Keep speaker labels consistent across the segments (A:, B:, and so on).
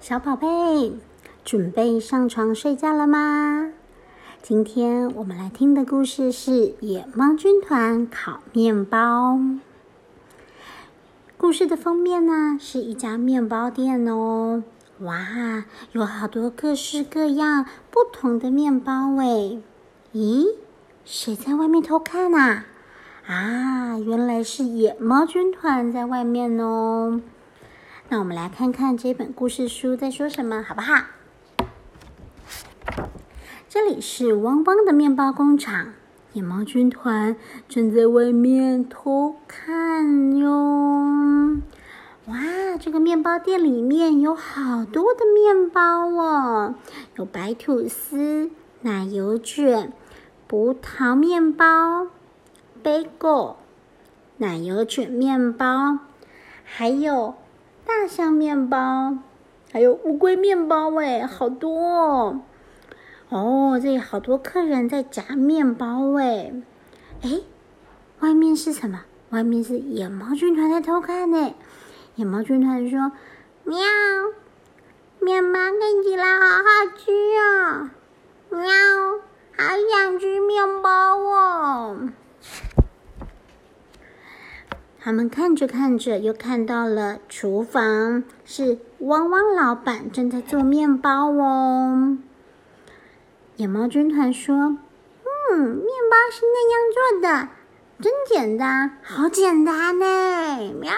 A: 小宝贝，准备上床睡觉了吗？今天我们来听的故事是《野猫军团烤面包》。故事的封面呢是一家面包店哦。哇，有好多各式各样不同的面包诶。咦，谁在外面偷看呐？啊，原来是野猫军团在外面哦。那我们来看看这本故事书在说什么，好不好？这里是汪汪的面包工厂，野猫军团正在外面偷看哟。哇，这个面包店里面有好多的面包哦，有白吐司、奶油卷、葡萄面包、bagel、奶油卷面包，还有。大象面包，还有乌龟面包，哎，好多哦！哦，这里好多客人在夹面包，哎，哎，外面是什么？外面是野猫军团在偷看呢。野猫军团说：“喵，面包看起来好好吃哦，喵，好想吃面包哦。”他们看着看着，又看到了厨房，是汪汪老板正在做面包哦。野猫军团说：“嗯，面包是那样做的，真简单，好简单呢！”喵。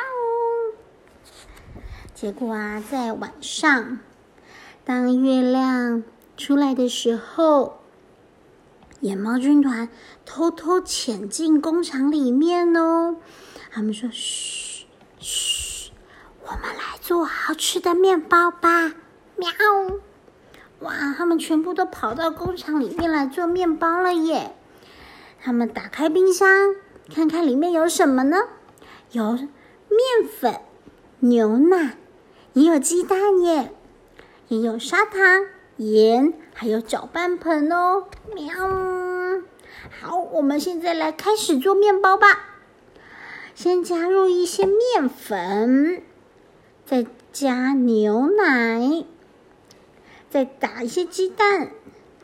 A: 结果啊，在晚上，当月亮出来的时候，野猫军团偷偷潜进工厂里面哦。他们说：“嘘，嘘，我们来做好吃的面包吧！”喵！哇，他们全部都跑到工厂里面来做面包了耶！他们打开冰箱，看看里面有什么呢？有面粉、牛奶，也有鸡蛋耶，也有砂糖、盐，还有搅拌盆哦！喵！好，我们现在来开始做面包吧。先加入一些面粉，再加牛奶，再打一些鸡蛋，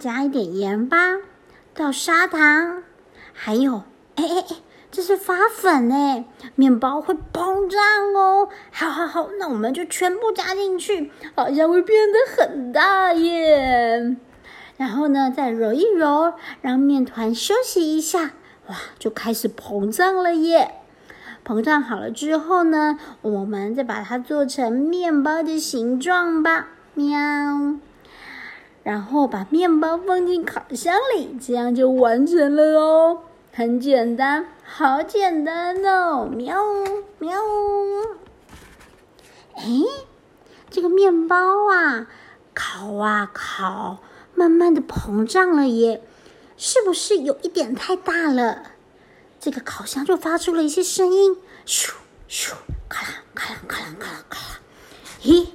A: 加一点盐巴，倒砂糖，还有，哎哎哎，这是发粉哎，面包会膨胀哦。好好好，那我们就全部加进去，好像会变得很大耶。然后呢，再揉一揉，让面团休息一下，哇，就开始膨胀了耶。膨胀好了之后呢，我们再把它做成面包的形状吧，喵。然后把面包放进烤箱里，这样就完成了哦。很简单，好简单哦，喵喵。哎，这个面包啊，烤啊烤，慢慢的膨胀了耶，是不是有一点太大了？这个烤箱就发出了一些声音，咻咻，咔啦咔啦咔啦咔啦咔啦。咦，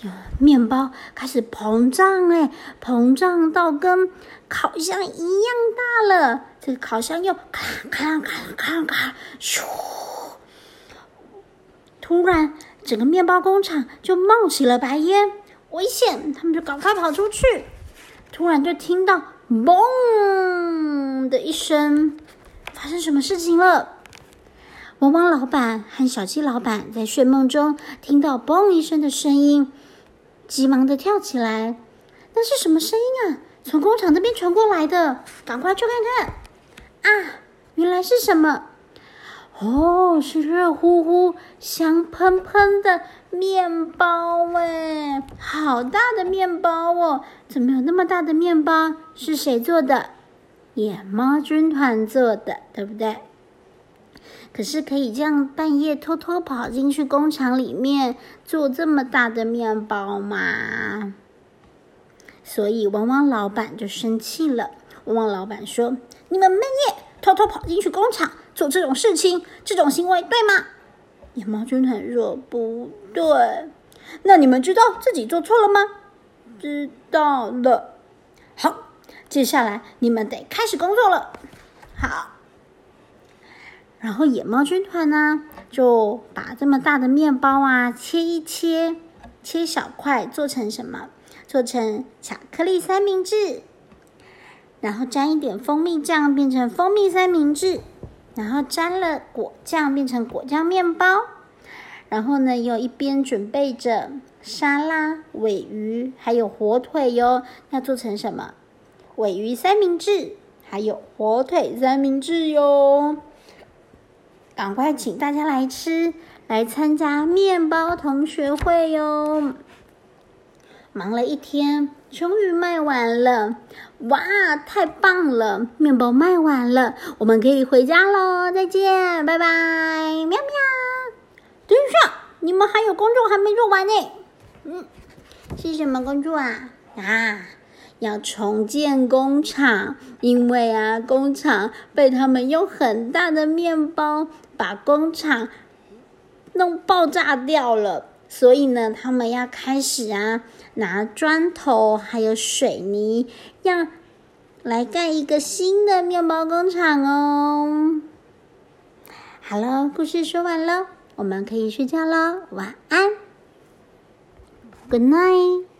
A: 有面包开始膨胀哎，膨胀到跟烤箱一样大了。这个烤箱又咔啦咔啦咔啦咔啦咔，咻！突然，整个面包工厂就冒起了白烟，危险！他们就赶快跑出去。突然就听到“嘣”的一声。发生什么事情了？汪汪老板和小鸡老板在睡梦中听到“嘣”一声的声音，急忙的跳起来。那是什么声音啊？从工厂那边传过来的，赶快去看看。啊，原来是什么？哦，是热乎乎、香喷喷的面包哎！好大的面包哦！怎么有那么大的面包？是谁做的？野猫军团做的，对不对？可是可以这样半夜偷偷跑进去工厂里面做这么大的面包吗？所以汪汪老板就生气了。汪汪老板说：“你们半夜偷偷跑进去工厂做这种事情，这种行为对吗？”野猫军团说：“不对。”那你们知道自己做错了吗？知道了。好。接下来你们得开始工作了，好。然后野猫军团呢，就把这么大的面包啊切一切，切小块做成什么？做成巧克力三明治，然后沾一点蜂蜜酱变成蜂蜜三明治，然后沾了果酱变成果酱面包，然后呢又一边准备着沙拉、尾鱼还有火腿哟，要做成什么？尾鱼三明治，还有火腿三明治哟！赶快请大家来吃，来参加面包同学会哟！忙了一天，终于卖完了！哇，太棒了！面包卖完了，我们可以回家喽！再见，拜拜！喵喵。等一下，你们还有工作还没做完呢。嗯，是什么工作啊？啊，要重建工厂，因为啊，工厂被他们用很大的面包把工厂弄爆炸掉了。所以呢，他们要开始啊，拿砖头还有水泥，要来盖一个新的面包工厂哦。好了，故事说完了，我们可以睡觉了，晚安，Good night。